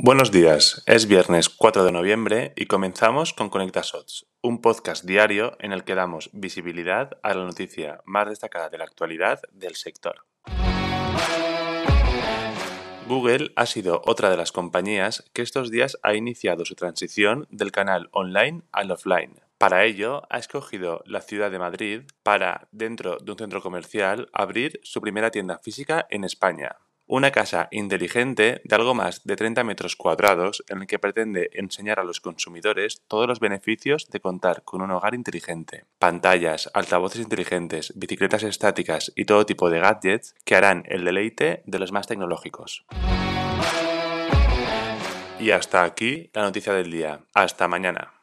Buenos días, es viernes 4 de noviembre y comenzamos con Conecta Shots, un podcast diario en el que damos visibilidad a la noticia más destacada de la actualidad del sector. Google ha sido otra de las compañías que estos días ha iniciado su transición del canal online al offline. Para ello, ha escogido la ciudad de Madrid para, dentro de un centro comercial, abrir su primera tienda física en España. Una casa inteligente de algo más de 30 metros cuadrados en el que pretende enseñar a los consumidores todos los beneficios de contar con un hogar inteligente. Pantallas, altavoces inteligentes, bicicletas estáticas y todo tipo de gadgets que harán el deleite de los más tecnológicos. Y hasta aquí la noticia del día. Hasta mañana.